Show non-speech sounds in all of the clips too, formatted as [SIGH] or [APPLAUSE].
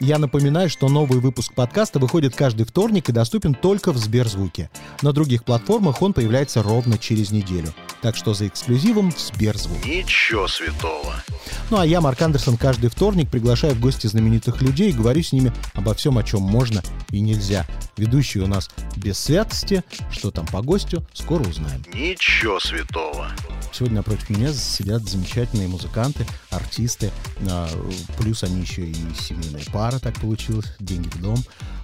Я напоминаю, что новый выпуск подкаста выходит каждый вторник и доступен только в Сберзвуке. На других платформах он появляется ровно через неделю. Так что за эксклюзивом в Сберзвук. Ничего святого. Ну а я, Марк Андерсон, каждый вторник приглашаю в гости знаменитых людей и говорю с ними обо всем, о чем можно и нельзя. Ведущий у нас без святости. Что там по гостю, скоро узнаем. Ничего святого. Сегодня напротив меня сидят замечательные музыканты, артисты. а, Плюс они еще и семейная пара, так получилось. Деньги в дом.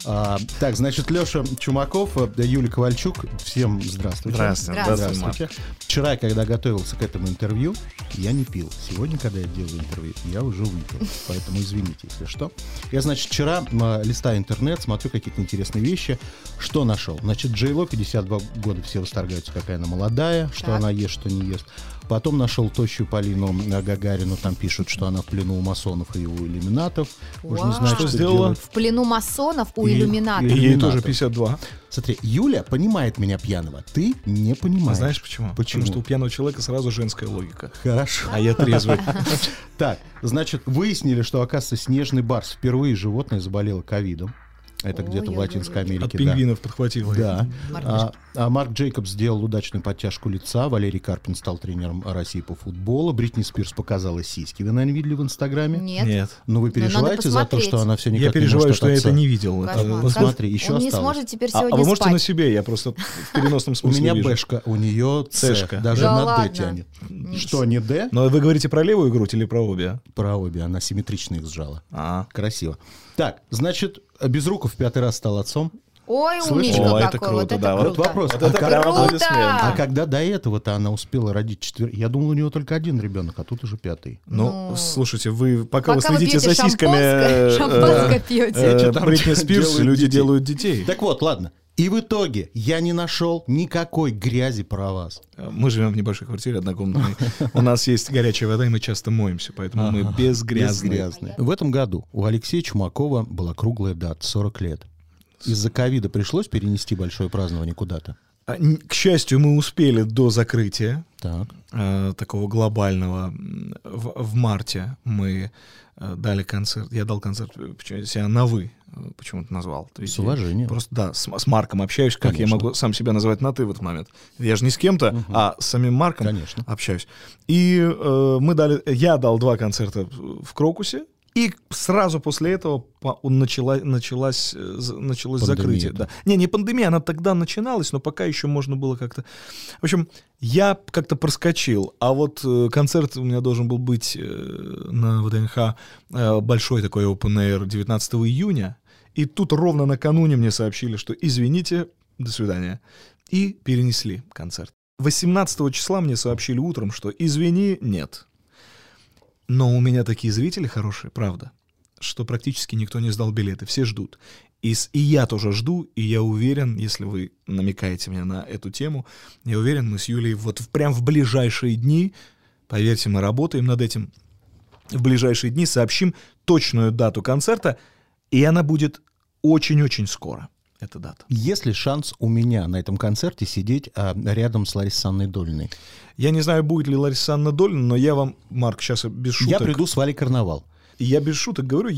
А, Так, значит, Леша Чумаков, э, Юлия Ковальчук. Всем здравствуйте. Здравствуйте. Здравствуйте. Здравствуйте. Вчера, когда готовился к этому интервью, я не пил. Сегодня, когда я делаю интервью, я уже выпил. Поэтому извините, если что. Я, значит, вчера м, листаю интернет, смотрю какие-то интересные вещи. Что нашел? Значит, Джейло, 52 года, все восторгаются, какая она молодая, что Так. она ест, что не ест. Потом нашел тощую Полину э, Гагарину, там пишут, что она в плену у масонов и у иллюминатов. Уж не знаю, Что что сделала? делать. В плену масонов у И- иллюминатов. и- ей Иллюминатор. тоже 52. Смотри, Юля понимает меня пьяного, ты не понимаешь. знаешь почему? Почему? Потому что у пьяного человека сразу женская логика. Хорошо. А я трезвый. [LAUGHS] Так, значит, выяснили, что, оказывается, снежный барс впервые животное заболело ковидом. Это где-то в. Латинской Америке. От да. пингвинов подхватила. Да. Марк А, а Марк Джейкобс сделал удачную подтяжку лица, Валерий Карпин стал тренером России по футболу, Бритни Спирс показала сиськи. Вы, наверное, видели в Инстаграме? Нет. Нет. Ну, вы надо переживаете за то, что она все никак Я не переживаю, может что я это не видел. Кошмар. Ну, Как- смотри, еще Он не осталось. сможет теперь А, а сегодня вы можете спать. на себе? Я просто в переносном [LAUGHS] У смысле меня вижу. бэшка, у нее Цешка. даже Да на Д ладно? тянет. Ничего. Что, не Д? Но вы говорите про левую грудь или про обе? Про обе, она симметрично их сжала. А. Красиво. Так, значит, Безруков в пятый раз стал отцом. Ой, Слышишь? умничка О, это какой. круто, вот это да, вот круто. вопрос. Вот А это прям Круто! А когда до этого-то она успела родить четвер... Я думал, у нее только один ребенок, а тут уже пятый. Ну, Ну, слушайте, вы пока, Пока вы следите за сиськами шампанское, э, шампанское э, пьете. э, Что там Бритни [LAUGHS] Спирс, люди детей? делают детей. Так вот, ладно. И в итоге я не нашел никакой грязи про вас. Мы живем в небольшой квартире однокомнатной. У нас есть горячая вода, и мы часто моемся, поэтому мы безгрязные. Безгрязные. В этом году у Алексея Чумакова была круглая дата, 40 лет. Из-за ковида пришлось перенести большое празднование куда-то. А, К счастью, мы успели до закрытия Так. э, такого глобального. В, в марте мы э, дали концерт. Я дал концерт, э, почему я себя на вы э, почему-то назвал. То есть С уважением. Просто да, с, с Марком общаюсь, как Конечно. я могу сам себя называть на ты в этот момент. Я же не с кем-то, а с самим Марком Конечно. общаюсь. И э, мы дали, я дал два концерта в Крокусе. И сразу после этого он начала, началась, э, началось Пандемия, закрытие. да. Да. Не, не пандемия, она тогда начиналась, но пока еще можно было как-то... В общем, я как-то проскочил, а вот э, концерт у меня должен был быть э, на ВДНХ, большой такой open air 19 июня, и тут ровно накануне мне сообщили, что извините, до свидания, и перенесли концерт. 18 числа мне сообщили утром, что извини, нет. Но у меня такие зрители хорошие, правда, что практически никто не сдал билеты, все ждут. И, и я тоже жду, и я уверен, если вы намекаете мне на эту тему, я уверен, мы с Юлей вот в, прям в ближайшие дни, поверьте, мы работаем над этим, в ближайшие дни сообщим точную дату концерта, и она будет очень-очень скоро, эта дата. Есть ли шанс у меня на этом концерте сидеть а, рядом с Ларисой Анной Дольной? Я не знаю, будет ли Лариса Анна Долина, но я вам, Марк, сейчас без шуток... Я приду с Валей Карнавал. Я без шуток говорю,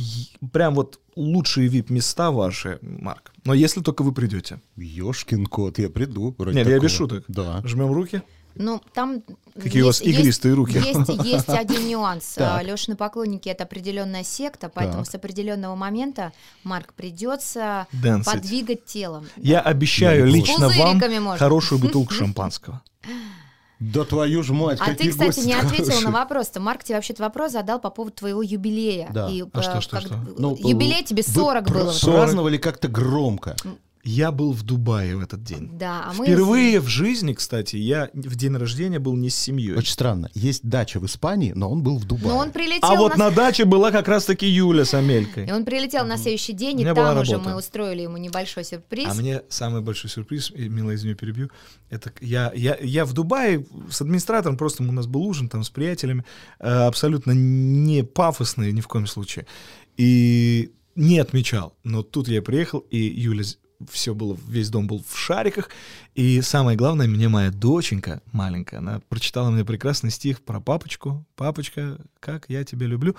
прям вот лучшие вип-места ваши, Марк. Но если только вы придете. Ёшкин кот, я приду. Нет, я без такого. шуток. Да. Жмем руки. Ну, там... Какие у вас игристые руки. Есть, есть [LAUGHS] один нюанс. Так. Лешины поклонники — это определенная секта, поэтому Так. с определенного момента, Марк, придется Дэнсить. подвигать телом. Я обещаю не лично вам можно. хорошую бутылку [LAUGHS] шампанского. Да твою ж мать, А какие ты, кстати, гости не ответил хорошие. на вопрос-то. Марк тебе вообще-то вопрос задал по поводу твоего юбилея. Да. И, А что, э, что, как- что? Ну, Юбилей тебе вы 40 пр- было. 40. Праздновали как-то громко. Я был в Дубае в этот день. Да, а мы... Впервые в жизни, кстати, я в день рождения был не с семьей. Очень странно. Есть дача в Испании, но он был в Дубае. Но он прилетел А вот на... на даче была как раз-таки Юля с И Амелькой. он прилетел на следующий день, и там была уже мы устроили ему небольшой сюрприз. А мне самый большой сюрприз, и, мило, извини, перебью, это я, я, я в Дубае с администратором, просто у нас был ужин там с приятелями, э, абсолютно не пафосный ни в коем случае, и не отмечал. Но тут я приехал, и Юля все было, весь дом был в шариках. И самое главное, мне моя доченька маленькая, она прочитала мне прекрасный стих про папочку. Папочка, как я тебя люблю.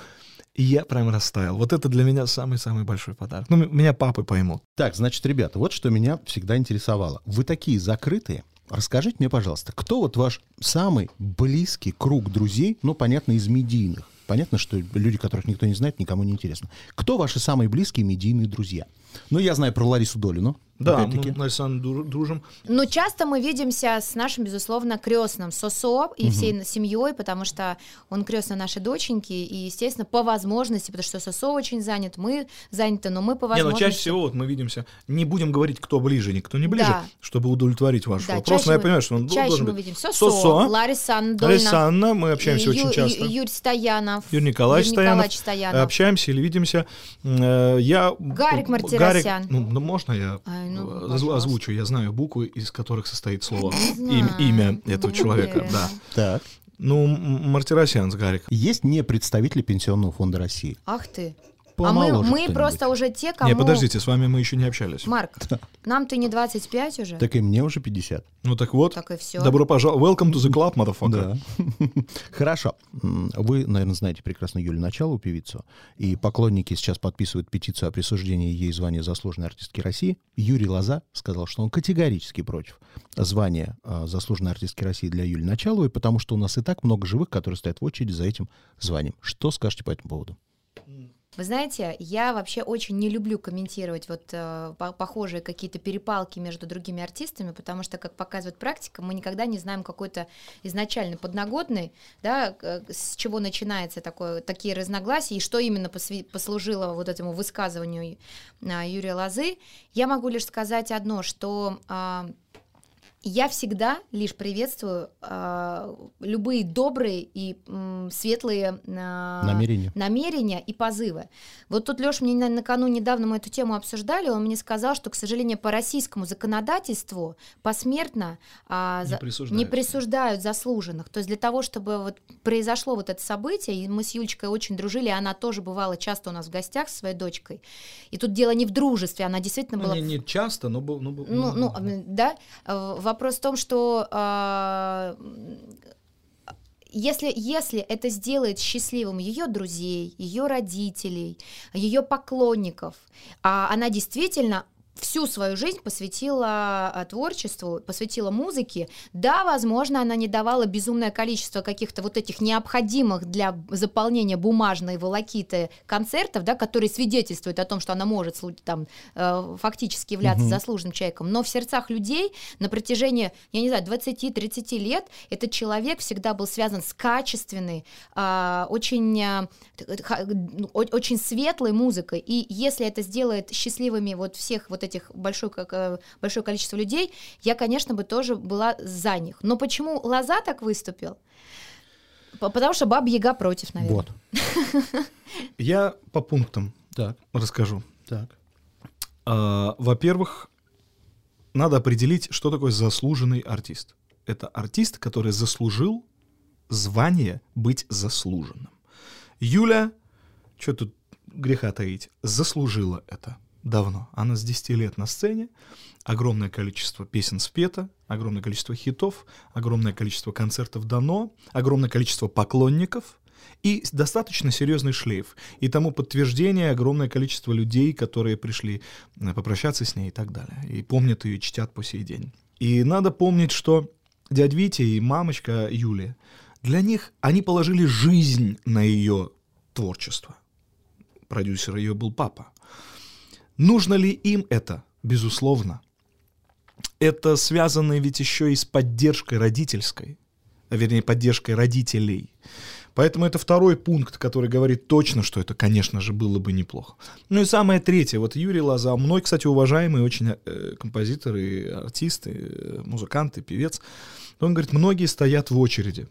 И я прям растаял. Вот это для меня самый-самый большой подарок. Ну, меня папы поймут. Так, значит, ребята, вот что меня всегда интересовало. Вы такие закрытые. Расскажите мне, пожалуйста, кто вот ваш самый близкий круг друзей, ну, понятно, из медийных? Понятно, что люди, которых никто не знает, никому не интересно. Кто ваши самые близкие медийные друзья? Ну, я знаю про Ларису Долину. Да, опять-таки. мы, Александр, дру- дружим. Но часто мы видимся с нашим, безусловно, крестным Сосо и всей семьей, потому что он крестный нашей доченьки, и, естественно, по возможности, потому что Сосо очень занят, мы заняты, но мы по Не, ну возможности... чаще всего вот мы видимся. Не будем говорить, кто ближе, никто не ближе, Да. чтобы удовлетворить ваш Да, вопрос. Но я мы- понимаю, что он Чаще должен мы быть. видим Сосо, Сосо, Лариса Андольна, Лариса Анна, мы общаемся Ю- очень Ю- часто. Юрий Стоянов, Юрий Николаевич Юрий Стоянов. Николаевич Стоянов. Общаемся или видимся. Э, Я... Гарик Гарик- ну, ну, можно я Ай, ну, э, пожалуйста. озвучу? Я знаю буквы, из которых состоит слово. Им- имя этого человека, да. Так. Ну, Мартиросян с Гарик. Есть не представители Пенсионного фонда России. Ах ты. Помоложе а мы, мы просто уже те, кому... Не, подождите, с вами мы еще не общались. Марк, [LAUGHS] нам ты не 25 уже? Так и мне уже 50. Ну так вот. Так и все. Добро пожаловать. Welcome to the club, motherfucker. Да. [LAUGHS] Хорошо. Вы, наверное, знаете прекрасно Юлю Началову, певицу, и поклонники сейчас подписывают петицию о присуждении ей звания заслуженной артистки России. Юрий Лоза сказал, что он категорически против звания а, заслуженной артистки России для Юли Началовой, потому что у нас и так много живых, которые стоят в очереди за этим званием. Что скажете по этому поводу? Вы знаете, я вообще очень не люблю комментировать вот э, по- похожие какие-то перепалки между другими артистами, потому что, как показывает практика, мы никогда не знаем какой-то изначально подноготный, да, к- с чего начинается такое, такие разногласия и что именно послужило вот этому высказыванию а, Юрия Лозы. Я могу лишь сказать одно, что а, я всегда лишь приветствую а, любые добрые и м, светлые а, Намерения. намерения и позывы. Вот тут Леша мне на- накануне недавно мы эту тему обсуждали, он мне сказал, что, к сожалению, по российскому законодательству посмертно а, Не присуждают. не присуждают заслуженных. То есть для того, чтобы вот произошло вот это событие, и мы с Юлечкой очень дружили, и она тоже бывала часто у нас в гостях со своей дочкой. И тут дело не в дружестве, она действительно Ну, была не, не часто, но был. Ну, был- ну, ну, м, да. Э, Вопрос в том, что м, если, если это сделает счастливым ее друзей, ее родителей, ее поклонников, а она действительно всю свою жизнь посвятила а, творчеству, посвятила музыке. Да, возможно, она не давала безумное количество каких-то вот этих необходимых для заполнения бумажной волокиты концертов, да, которые свидетельствуют о том, что она может там, э, фактически являться Мгм. заслуженным человеком. Но в сердцах людей на протяжении, я не знаю, 20-30 лет этот человек всегда был связан с качественной, а, очень, ха- ну, очень светлой музыкой. И если это сделает счастливыми вот всех вот этих большое, как, э, большое количество людей, я, конечно, бы тоже была за них. Но почему Лоза так выступил? Потому что Баба Яга против, наверное. Вот. [LAUGHS] Я по пунктам Так, расскажу. так. А, Во-первых, надо определить, что такое заслуженный артист. Это артист, который заслужил звание быть заслуженным. Юля, что тут греха таить, заслужила это давно. Она с 10 лет на сцене, огромное количество песен спето, огромное количество хитов, огромное количество концертов дано, огромное количество поклонников и достаточно серьезный шлейф. И тому подтверждение огромное количество людей, которые пришли э, попрощаться с ней и так далее. И помнят ее, чтят по сей день. И надо помнить, что дядь Витя и мамочка Юлия, для них они положили жизнь на ее творчество. Продюсер ее был папа. Нужно ли им это? Безусловно. Это связано ведь еще и с поддержкой родительской, а вернее, поддержкой родителей. Поэтому это второй пункт, который говорит точно, что это, конечно же, было бы неплохо. Ну и самое третье, вот Юрий Лоза, мной, кстати, уважаемый очень э, композитор и артист, и э, музыкант, и певец, он говорит, многие стоят в очереди.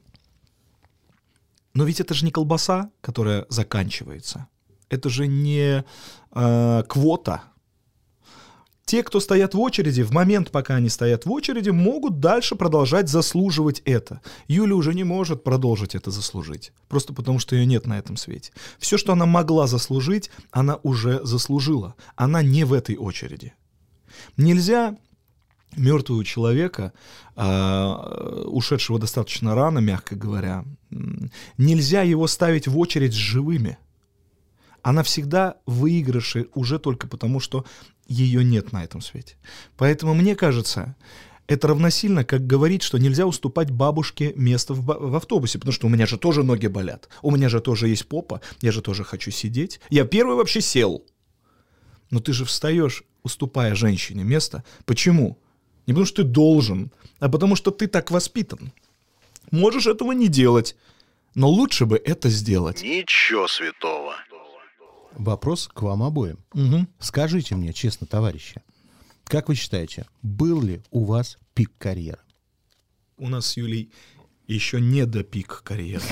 Но ведь это же не колбаса, которая заканчивается. Это же не э, квота. Те, кто стоят в очереди, в момент, пока они стоят в очереди, могут дальше продолжать заслуживать это. Юля уже не может продолжить это заслужить. Просто потому, что ее нет на этом свете. Все, что она могла заслужить, она уже заслужила. Она не в этой очереди. Нельзя мертвого человека, а, ушедшего достаточно рано, мягко говоря, нельзя его ставить в очередь с живыми. Она всегда в выигрыше уже только потому, что ее нет на этом свете. Поэтому мне кажется, это равносильно, как говорить, что нельзя уступать бабушке место в, в автобусе, потому что у меня же тоже ноги болят, у меня же тоже есть попа, я же тоже хочу сидеть. Я первый вообще сел. Но ты же встаешь, уступая женщине место. Почему? Не потому что ты должен, а потому что ты так воспитан. Можешь этого не делать, но лучше бы это сделать. Ничего святого. Вопрос к вам обоим. Мгм. Скажите мне честно, товарищи, как вы считаете, был ли у вас пик карьеры? У нас с Юлей еще не до пик карьеры.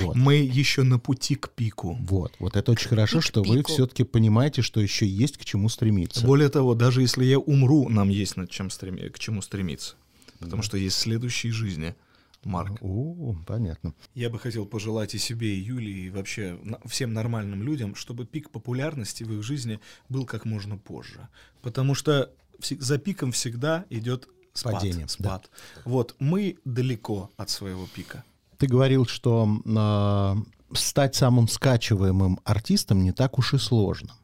Вот. [LAUGHS] Мы еще на пути к пику. Вот, вот это очень хорошо, Пик что вы пику. все-таки понимаете, что еще есть к чему стремиться. Более того, даже если я умру, нам есть над чем стреми- к чему стремиться. Потому что есть следующие жизни, Марк. О, понятно. Я бы хотел пожелать и себе, и Юлии, и вообще всем нормальным людям, чтобы пик популярности в их жизни был как можно позже. Потому что за пиком всегда идет спад. Падение, спад. Вот, мы далеко от своего пика. Ты говорил, что а, стать самым скачиваемым артистом не так уж и сложно.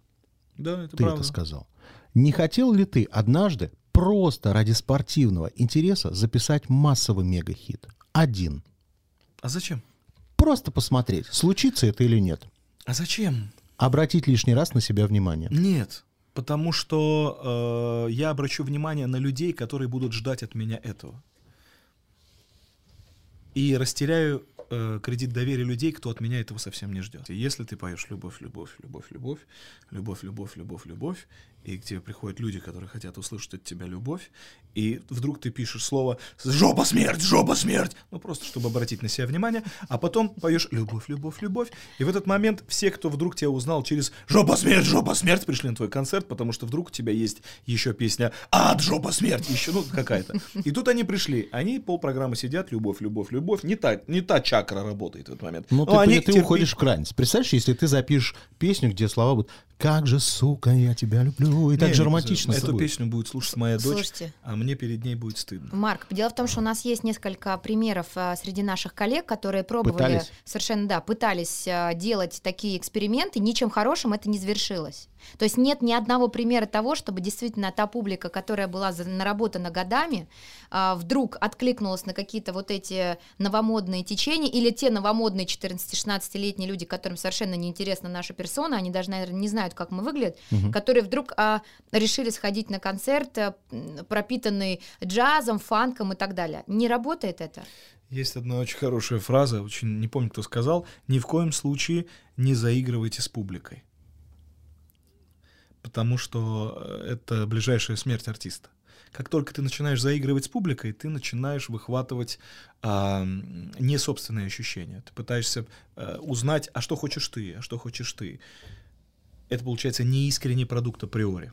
Да, это ты правда. это сказал. Не хотел ли ты однажды просто ради спортивного интереса записать массовый мегахит? Один. А зачем? Просто посмотреть, случится это или нет. А зачем? Обратить лишний раз на себя внимание. Нет, потому что э, я обращу внимание на людей, которые будут ждать от меня этого. И растеряю э, кредит доверия людей, кто от меня этого совсем не ждет. И Если ты поешь любовь, любовь, любовь, любовь, любовь, любовь, любовь, любовь, и к тебе приходят люди, которые хотят услышать от тебя любовь, и вдруг ты пишешь слово «жопа смерть, жопа смерть», ну просто чтобы обратить на себя внимание, а потом поешь «любовь, любовь, любовь», и в этот момент все, кто вдруг тебя узнал через «жопа смерть, жопа смерть», пришли на твой концерт, потому что вдруг у тебя есть еще песня «ад, жопа смерть», еще ну какая-то. И тут они пришли, они полпрограммы сидят «любовь, любовь, любовь», не та, не та чакра работает в этот момент. Ну, ты, они ты терпи- уходишь в крайность. Представляешь, если ты запишешь песню, где слова будут «Как же, сука, я тебя люблю», и так же романтично Эту песню будет слушать моя дочь, Слушайте. а мне перед ней будет стыдно. Марк, дело в том, что у нас есть несколько примеров а, среди наших коллег, которые пробовали, Пытались. совершенно, да, пытались а, делать такие эксперименты, ничем хорошим это не завершилось. То есть нет ни одного примера того, чтобы действительно та публика, которая была наработана годами, а, вдруг откликнулась на какие-то вот эти новомодные течения, или те новомодные 14-16-летние люди, которым совершенно неинтересна наша персона, они даже, наверное, не знают, как мы выглядим, Мгм. которые вдруг а, решили сходить на концерт, а, м, пропитанный джазом, фанком и так далее. Не работает это? Есть одна очень хорошая фраза, очень не помню, кто сказал, ни в коем случае не заигрывайте с публикой. Потому что э, это ближайшая смерть артиста. Как только ты начинаешь заигрывать с публикой, ты начинаешь выхватывать а, не собственные ощущения. Ты пытаешься э, узнать, а что хочешь ты, а что хочешь ты. Это получается неискренний продукт априори.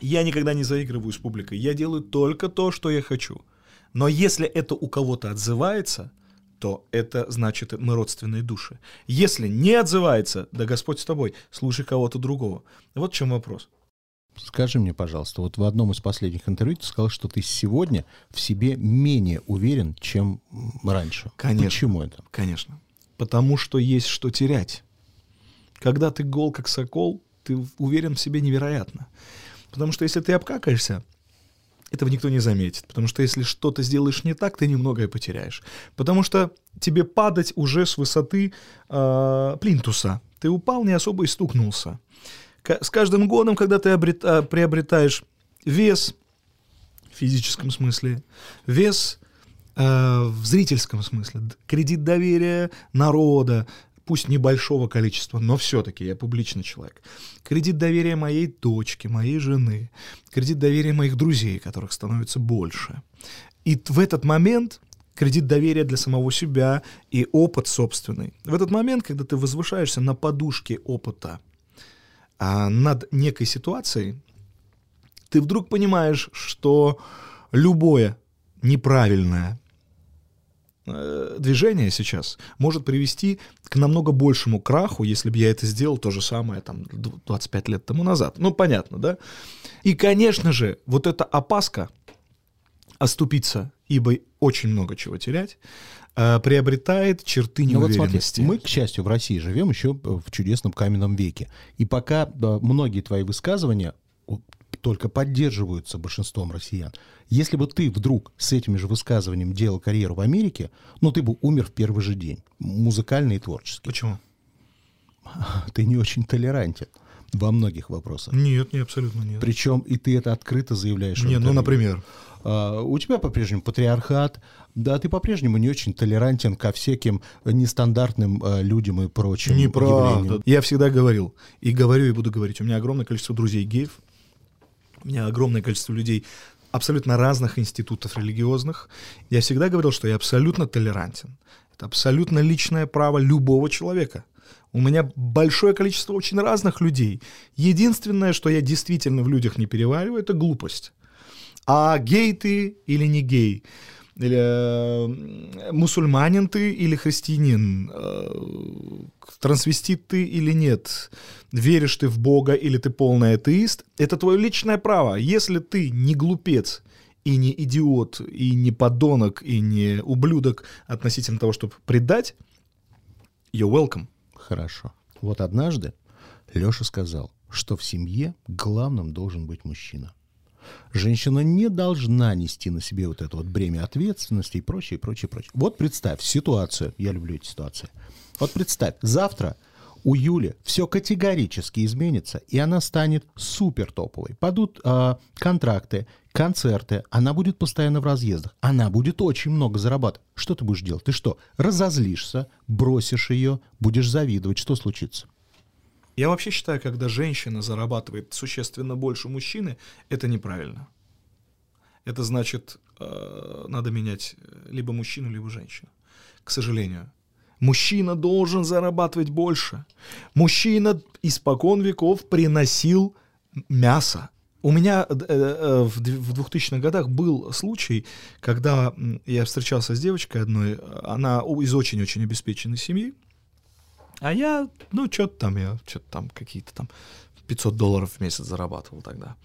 Я никогда не заигрываю с публикой. Я делаю только то, что я хочу. Но если это у кого-то отзывается, то это значит, мы родственные души. Если не отзывается, да Господь с тобой, слушай кого-то другого. Вот в чем вопрос. Скажи мне, пожалуйста, вот в одном из последних интервью ты сказал, что ты сегодня в себе менее уверен, чем раньше. Конечно. Почему это? Конечно. Потому что есть что терять. Когда ты гол как сокол, ты уверен в себе невероятно. Потому что если ты обкакаешься, этого никто не заметит. Потому что если что-то сделаешь не так, ты немногое потеряешь. Потому что тебе падать уже с высоты э, плинтуса. Ты упал, не особо и стукнулся. Ка- С каждым годом, когда ты обрет- а, приобретаешь вес в физическом смысле, вес э, в зрительском смысле, кредит доверия народа, пусть небольшого количества, но все-таки я публичный человек. Кредит доверия моей дочки, моей жены, кредит доверия моих друзей, которых становится больше. И в этот момент кредит доверия для самого себя и опыт собственный. В этот момент, когда ты возвышаешься на подушке опыта а, над некой ситуацией, ты вдруг понимаешь, что любое неправильное движение сейчас может привести к намного большему краху, если бы я это сделал то же самое там 25 лет тому назад. Ну, понятно, да? И, конечно же, вот эта опаска оступиться, ибо очень много чего терять, э, приобретает черты Ну вот смотри, неуверенности. мы, к счастью, в России живем еще в чудесном каменном веке. И пока э, многие твои высказывания только поддерживаются большинством россиян. Если бы ты вдруг с этими же высказываниями делал карьеру в Америке, ну ты бы умер в первый же день, музыкально и творчески. Почему? [LAUGHS] Ты не очень толерантен во многих вопросах. Нет, не абсолютно нет. Причем и ты это открыто заявляешь. в Не, ну, например. А, у тебя по-прежнему патриархат, да, ты по-прежнему не очень толерантен ко всяким нестандартным э, людям и прочим Неправда. явлениям. Я всегда говорил, и говорю, и буду говорить, у меня огромное количество друзей геев, у меня огромное количество людей абсолютно разных институтов религиозных. Я всегда говорил, что я абсолютно толерантен. Это абсолютно личное право любого человека. У меня большое количество очень разных людей. Единственное, что я действительно в людях не перевариваю, это глупость. А гей ты или не гей? Или э, мусульманин ты или христианин? Э, трансвестит ты или нет? Веришь ты в Бога или ты полный атеист? Это твое личное право. Если ты не глупец и не идиот, и не подонок, и не ублюдок относительно того, чтобы предать, you're welcome. Хорошо. Вот однажды Леша сказал, что в семье главным должен быть мужчина. Женщина не должна нести на себе вот это вот бремя ответственности и прочее, прочее, прочее. Вот представь ситуацию, я люблю эти ситуации. Вот представь, завтра у Юли все категорически изменится, и она станет супер топовой. Падут а, контракты, концерты, она будет постоянно в разъездах, она будет очень много зарабатывать. Что ты будешь делать? Ты что, разозлишься, бросишь ее, будешь завидовать, что случится? Я вообще считаю, когда женщина зарабатывает существенно больше мужчины, это неправильно. Это значит, э, надо менять либо мужчину, либо женщину. К сожалению. Мужчина должен зарабатывать больше. Мужчина испокон веков приносил мясо. У меня э, э, в дв- в 2000-х годах был случай, когда я встречался с девочкой одной, она из очень-очень обеспеченной семьи, а я, ну, что-то там, я что-то там какие-то там 500 долларов в месяц зарабатывал тогда.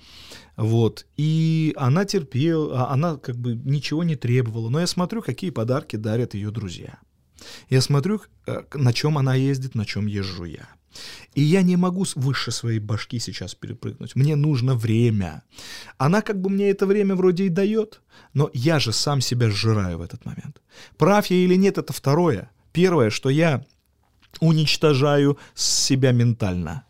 Вот. И она терпела, а она как бы ничего не требовала. Но я смотрю, какие подарки дарят ее друзья. Я смотрю, э, на чем она ездит, на чем езжу я. И я не могу выше своей башки сейчас перепрыгнуть. Мне нужно время. Она как бы мне это время вроде и дает, но я же сам себя сжираю в этот момент. Прав я или нет, это второе. Первое, что я уничтожаю себя ментально.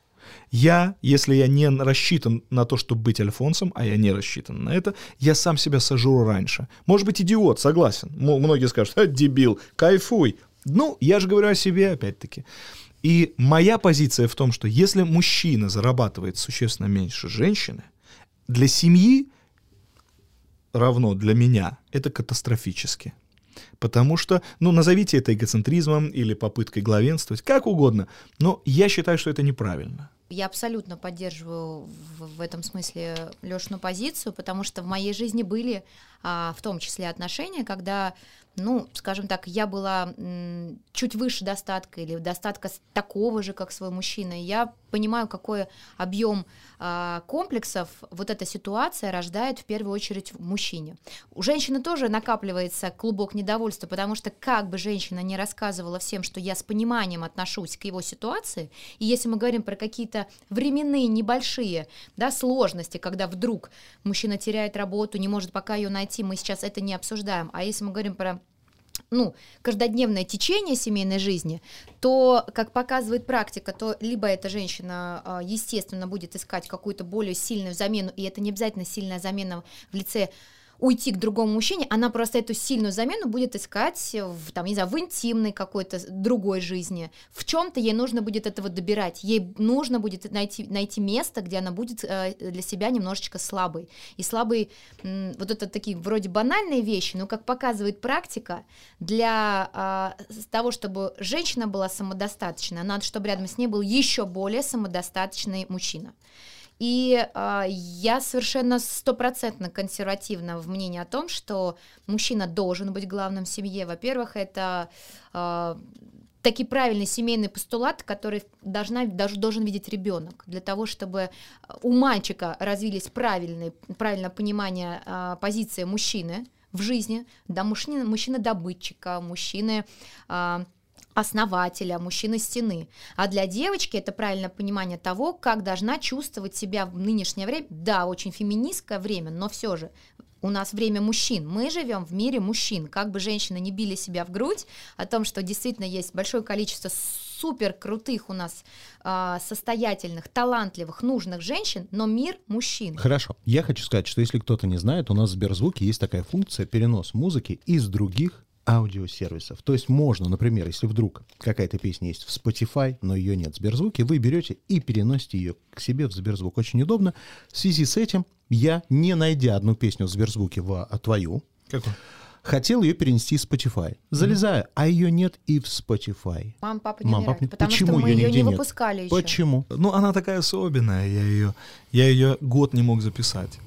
Я, если я не рассчитан на то, чтобы быть альфонсом, а я не рассчитан на это, я сам себя сожру раньше. Может быть, идиот, согласен. М- многие скажут, «А, дебил, кайфуй. Ну, я же говорю о себе, опять-таки. И моя позиция в том, что если мужчина зарабатывает существенно меньше женщины, для семьи равно для меня это катастрофически. Потому что, ну, назовите это эгоцентризмом или попыткой главенствовать, как угодно, но я считаю, что это неправильно. Я абсолютно поддерживаю в, в этом смысле Лешину позицию, потому что в моей жизни были а, в том числе отношения, когда, ну, скажем так, я была чуть выше достатка или достатка такого же, как свой мужчина. Я понимаю, какой объем а, комплексов вот эта ситуация рождает в первую очередь в мужчине. У женщины тоже накапливается клубок недовольства, потому что как бы женщина не рассказывала всем, что я с пониманием отношусь к его ситуации, и если мы говорим про какие-то временные небольшие да, сложности, когда вдруг мужчина теряет работу, не может пока ее найти, мы сейчас это не обсуждаем. А если мы говорим про ну, каждодневное течение семейной жизни, то, как показывает практика, то либо эта женщина, а, естественно, будет искать какую-то более сильную замену, и это не обязательно сильная замена в лице уйти к другому мужчине, она просто эту сильную замену будет искать в, там, не знаю, в интимной какой-то другой жизни. В чем-то ей нужно будет этого добирать. Ей нужно будет найти, найти место, где она будет э, для себя немножечко слабой. И слабый, м, вот это такие вроде банальные вещи, но, как показывает практика, для а, того, чтобы женщина была самодостаточной, надо, чтобы рядом с ней был еще более самодостаточный мужчина. И а, я совершенно стопроцентно консервативна в мнении о том, что мужчина должен быть главным в семье. Во-первых, это а, такие правильные семейные постулаты, которые должна, даже должен видеть ребенок, для того, чтобы у мальчика развились правильные, правильное понимание а, позиции мужчины в жизни, да, мужчины, мужчины добытчика, мужчины а, основателя, мужчины стены. А для девочки это правильное понимание того, как должна чувствовать себя в нынешнее время. Да, очень феминистское время, но все же у нас время мужчин. Мы живем в мире мужчин. Как бы женщины не били себя в грудь о том, что действительно есть большое количество супер крутых у нас э, состоятельных, талантливых, нужных женщин, но мир мужчин. Хорошо. Я хочу сказать, что если кто-то не знает, у нас в Сберзвуке есть такая функция перенос музыки из других аудиосервисов. То есть можно, например, если вдруг какая-то песня есть в Spotify, но ее нет в Сберзвуке, вы берете и переносите ее к себе в Сберзвук. Очень удобно. В связи с этим я, не найдя одну песню в Сберзвуке, в, а твою, Какой? хотел ее перенести в Spotify. Залезаю, а ее нет и в Spotify. Мам, папа не Мам, папа не- потому Почему что мы ее нигде не нет? выпускали еще. Почему? Ну, она такая особенная, я ее, я ее год не мог записать.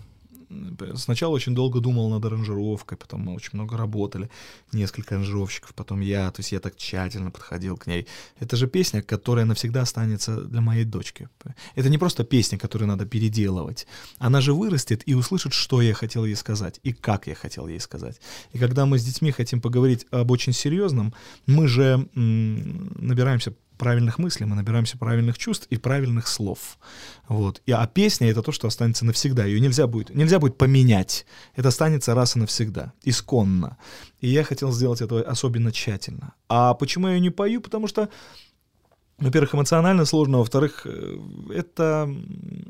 Сначала очень долго думал над аранжировкой, потом мы очень много работали, несколько аранжировщиков, потом я, то есть я так тщательно подходил к ней. Это же песня, которая навсегда останется для моей дочки. Это не просто песня, которую надо переделывать. Она же вырастет и услышит, что я хотел ей сказать и как я хотел ей сказать. И когда мы с детьми хотим поговорить об очень серьезном, мы же м, набираемся правильных мыслей, мы набираемся правильных чувств и правильных слов. Вот. И, а песня — это то, что останется навсегда. Ее нельзя будет, нельзя будет поменять. Это останется раз и навсегда, исконно. И я хотел сделать это особенно тщательно. А почему я ее не пою? Потому что во-первых, эмоционально сложно, во-вторых, э, это,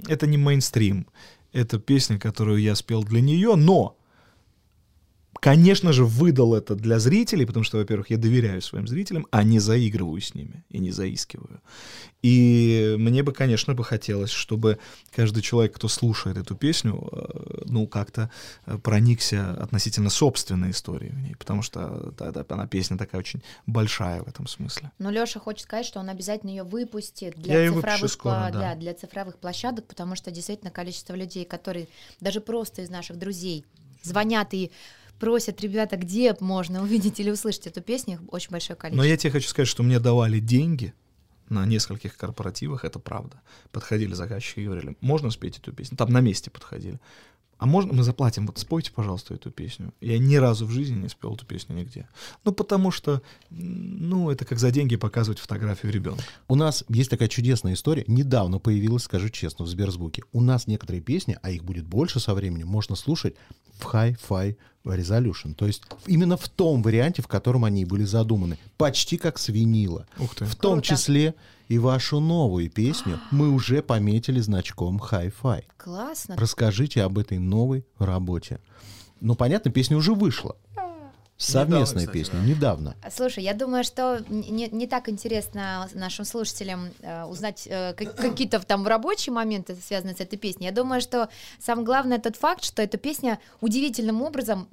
это не мейнстрим. Это песня, которую я спел для нее, но конечно же, выдал это для зрителей, потому что, во-первых, я доверяю своим зрителям, а не заигрываю с ними и не заискиваю. И мне бы, конечно, бы хотелось, чтобы каждый человек, кто слушает эту песню, э, ну, как-то э, проникся относительно собственной истории в ней, потому что да, да, она песня такая очень большая в этом смысле. Но Леша хочет сказать, что он обязательно ее выпустит для Я цифровых, скоро, пла- да. для цифровых площадок, потому что действительно количество людей, которые даже просто из наших друзей звонят и просят, ребята, где можно увидеть или услышать эту песню, их очень большое количество. Но я тебе хочу сказать, что мне давали деньги на нескольких корпоративах, это правда. Подходили заказчики и говорили, можно спеть эту песню? Там на месте подходили. А можно мы заплатим, вот спойте, пожалуйста, эту песню. Я ни разу в жизни не спел эту песню нигде. Ну, потому что, ну, это как за деньги показывать фотографию ребенка. У нас есть такая чудесная история. Недавно появилась, скажу честно, в Сберзвуке. У нас некоторые песни, а их будет больше со временем, можно слушать в Hi-Fi Resolution. То есть именно в том варианте, в котором они были задуманы. Почти как с винила. Ух ты. В том Круто. числе и вашу новую песню мы уже пометили значком Hi-Fi. Классно. Расскажите об этой новой работе. Ну, понятно, песня уже вышла. Совместная кстати, песня, да. недавно. Слушай, я думаю, что не, не так интересно нашим слушателям э, узнать э, как- какие-то там рабочие моменты, связанные с этой песней. Я думаю, что самое главное тот факт, что эта песня удивительным образом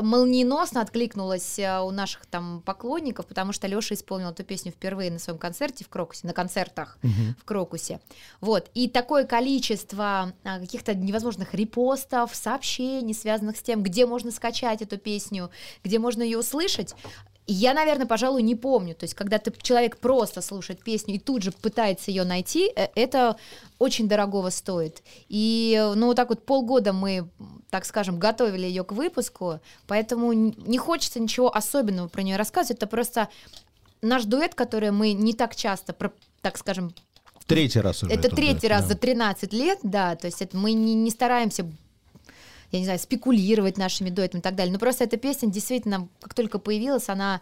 молниеносно откликнулась э, у наших там поклонников, потому что Леша исполнил эту песню впервые на своем концерте в Крокусе, на концертах в Крокусе. Вот. И такое количество а, каких-то невозможных репостов, сообщений, связанных с тем, где можно скачать эту песню, где можно ее услышать. Я, наверное, пожалуй, не помню. То есть, когда ты, человек просто слушает песню и тут же пытается ее найти, э, это очень дорогого стоит. И, ну, вот так вот полгода мы, так скажем, готовили ее к выпуску, поэтому не хочется ничего особенного про нее рассказывать. Это просто наш дуэт, который мы не так часто, так скажем, Третий раз уже. это третий да, раз да. за 13 лет, да, то есть это мы не, не стараемся я не знаю, спекулировать нашими дуэтами и так далее. Но просто эта песня действительно, как только появилась, она,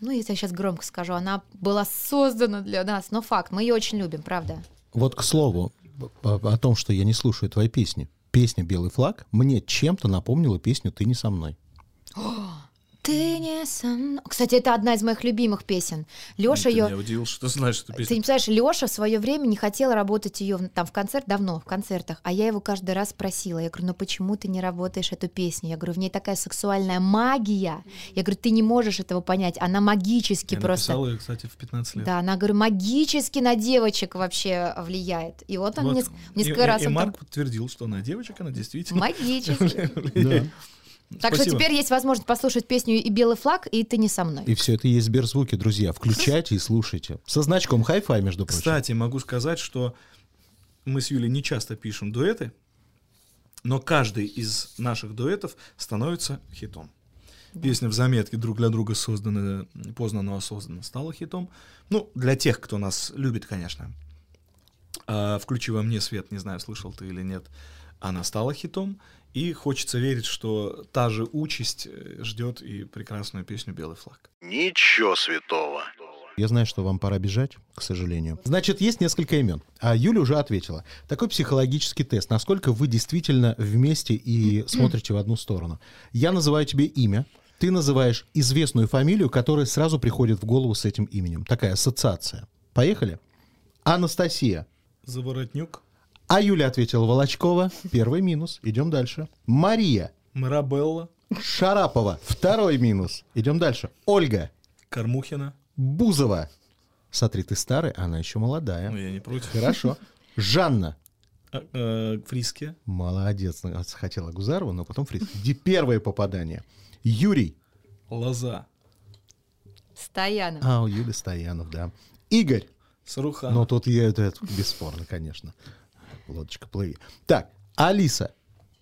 ну, если я сейчас громко скажу, она была создана для нас. Но факт, мы ее очень любим, правда. Вот к слову о, том, что я не слушаю твои песни. Песня «Белый флаг» мне чем-то напомнила песню «Ты не со мной». [GASPS] [GASPS] Ты не со мной. Кстати, это одна из моих любимых песен. Леша Ты ее. меня удивил, что ты знаешь эту Ты песню. не представляешь, Леша в свое время не хотел работать ее там в концерт давно, в концертах, а я его каждый раз просила. Я говорю, ну почему ты не работаешь эту песню? Я говорю, в ней такая сексуальная магия. Я говорю, ты не можешь этого понять. Она магически Я просто. написал ее, кстати, в 15 лет. Да, она, говорю, магически на девочек вообще влияет. И вот он Вот. неск- И- несколько и, раз и там Марк подтвердил, что она девочка, она действительно магически. [LAUGHS] Так что Спасибо. теперь есть возможность послушать песню «И белый флаг», и «Ты не со мной». И все это есть Сберзвуки, друзья. Включайте и слушайте. Со значком Hi-Fi, между прочим. Кстати, могу сказать, что мы с Юлей не часто пишем дуэты, но каждый из наших дуэтов становится хитом. Песня в заметке друг для друга создана, поздно, но осознанно стала хитом. Ну, для тех, кто нас любит, конечно. А, «Включи во мне свет», не знаю, слышал ты или нет, она стала хитом. И хочется верить, что та же участь э, ждет и прекрасную песню «Белый флаг». Ничего святого. Я знаю, что вам пора бежать, к сожалению. Значит, есть несколько имен. А Юля уже ответила. Такой психологический тест. Насколько вы действительно вместе и [CLEARS THROAT] смотрите в одну сторону. Я называю тебе имя. Ты называешь известную фамилию, которая сразу приходит в голову с этим именем. Такая ассоциация. Поехали? Анастасия. Заворотнюк, А Юля ответила Волочкова. Первый минус. Идем дальше. Мария. Марабелла, Шарапова. Второй минус. Идем дальше. Ольга. Кормухина. Бузова. Смотри, ты старый, а она еще молодая. Ну, я не против. Хорошо. Жанна. А, э, Фриске. Молодец. Хотела Гузарова, но потом Фрид. Ди- Первое попадание. Юрий. Лоза. Стоянов. А, у Юли Стоянов, да. Игорь. Саруханов. Ну, тут я, это, это бесспорно, конечно. Лодочка, плыви. Так, Алиса.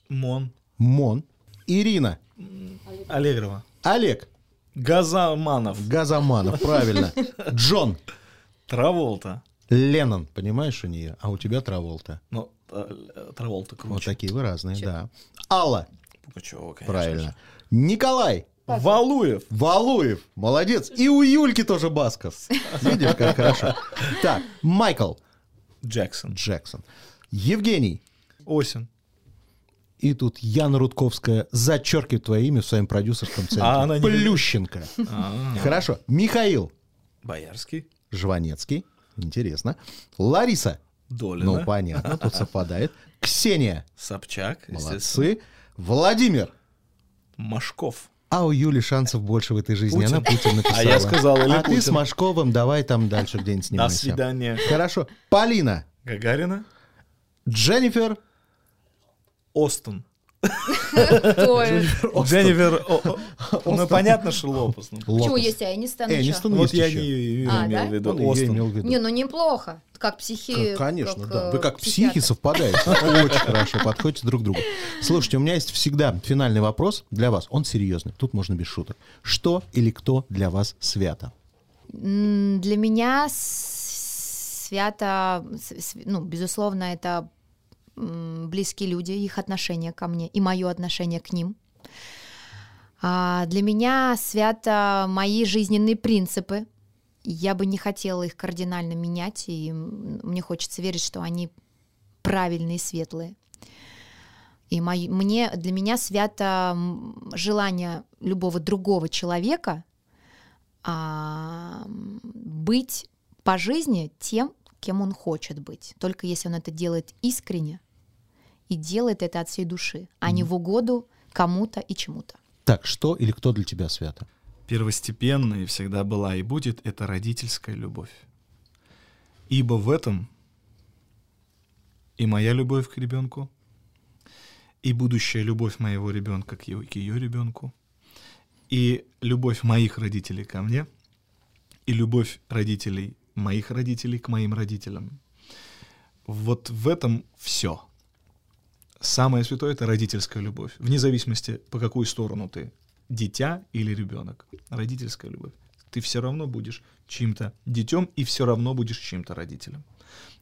Мон. Мон. Ирина. Аллегрова. Олег. Газманов. Газманов, правильно. [LAUGHS] Джон. Траволта. Леннон. Понимаешь у нее? А у тебя Траволта. Ну, э, Траволта круче. Вот такие вы разные, да. Алла. Пугачева, конечно Правильно. же. Николай. Валуев. Валуев, молодец. И у Юльки тоже Басков. Видишь, как хорошо. [LAUGHS] Так, Майкл Джексон. Джексон. Евгений. Осин. И тут Яна Рудковская зачеркивает твое имя в своем продюсерском центре. А она не Плющенко. А, Хорошо. Михаил Боярский. Жванецкий. Интересно. Лариса. Долина. Ну, понятно, тут совпадает. Ксения. Собчак. Молодцы. Владимир. Машков. А у Юли шансов больше в этой жизни. Путин. Она Путин написала. А я сказал, или А ты с Путин. Машковым давай там дальше где-нибудь До снимайся. свидания. Хорошо. Полина. Гагарина. Дженнифер. Остон. Дженнифер... Ну, понятно, что Лопес. ну. Почему есть Энистон? Энистон Вот я не А, имел да? в виду. Он её имел в виду. Не, ну неплохо. Как психи... Конечно, да. э, Вы как психи совпадаете. Очень хорошо, подходите друг к другу. Слушайте, у меня есть всегда финальный вопрос для вас. Он серьезный. Тут можно без шуток. Что или кто для вас свято? Для меня свято, ну, безусловно, это близкие люди, их отношение ко мне и мое отношение к ним. А для меня свято мои жизненные принципы. Я бы не хотела их кардинально менять, и мне хочется верить, что они правильные, светлые. И мои- мне, для меня свято желание любого другого человека а, быть по жизни тем, кем он хочет быть. Только если он это делает искренне и делает это от всей души, а не в угоду кому-то и чему-то. Так, что или кто для тебя свято? Первостепенной всегда была и будет это родительская любовь. Ибо в этом и моя любовь к ребенку, и будущая любовь моего ребенка к к ее ребенку, и любовь моих родителей ко мне, и любовь родителей моих родителей к моим родителям. Вот в этом все. Самое святое — это родительская любовь. Вне зависимости, по какую сторону ты, дитя или ребенок. Родительская любовь. Ты все равно будешь чьим-то детем и все равно будешь чьим-то родителем.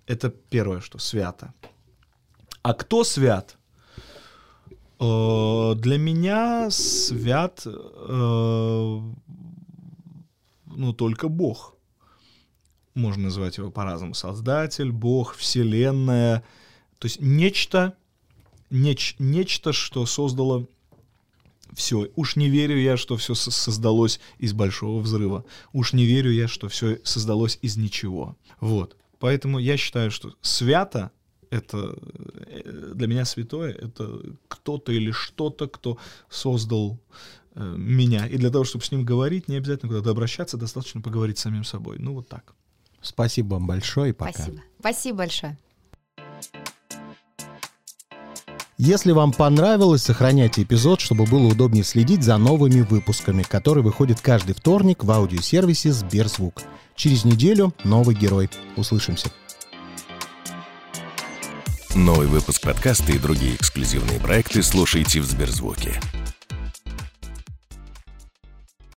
Это первое, что свято. А кто свят? Э, Для меня свят, э, ну, только Бог. Можно называть его по-разному. Создатель, Бог, Вселенная. То есть нечто, неч- нечто, что создало все. Уж не верю я, что все создалось из большого взрыва. Уж не верю я, что все создалось из ничего. Вот. Поэтому я считаю, что свято это э, для меня святое, это кто-то или что-то, кто создал э, меня. И для того, чтобы с ним говорить, не обязательно куда-то обращаться, достаточно поговорить с самим собой. Ну вот так. Спасибо вам большое и пока. Спасибо. Спасибо большое. Если вам понравилось, сохраняйте эпизод, чтобы было удобнее следить за новыми выпусками, которые выходят каждый вторник в аудиосервисе Сберзвук. Через неделю новый герой. Услышимся. Новый выпуск подкаста и другие эксклюзивные проекты слушайте в Сберзвуке.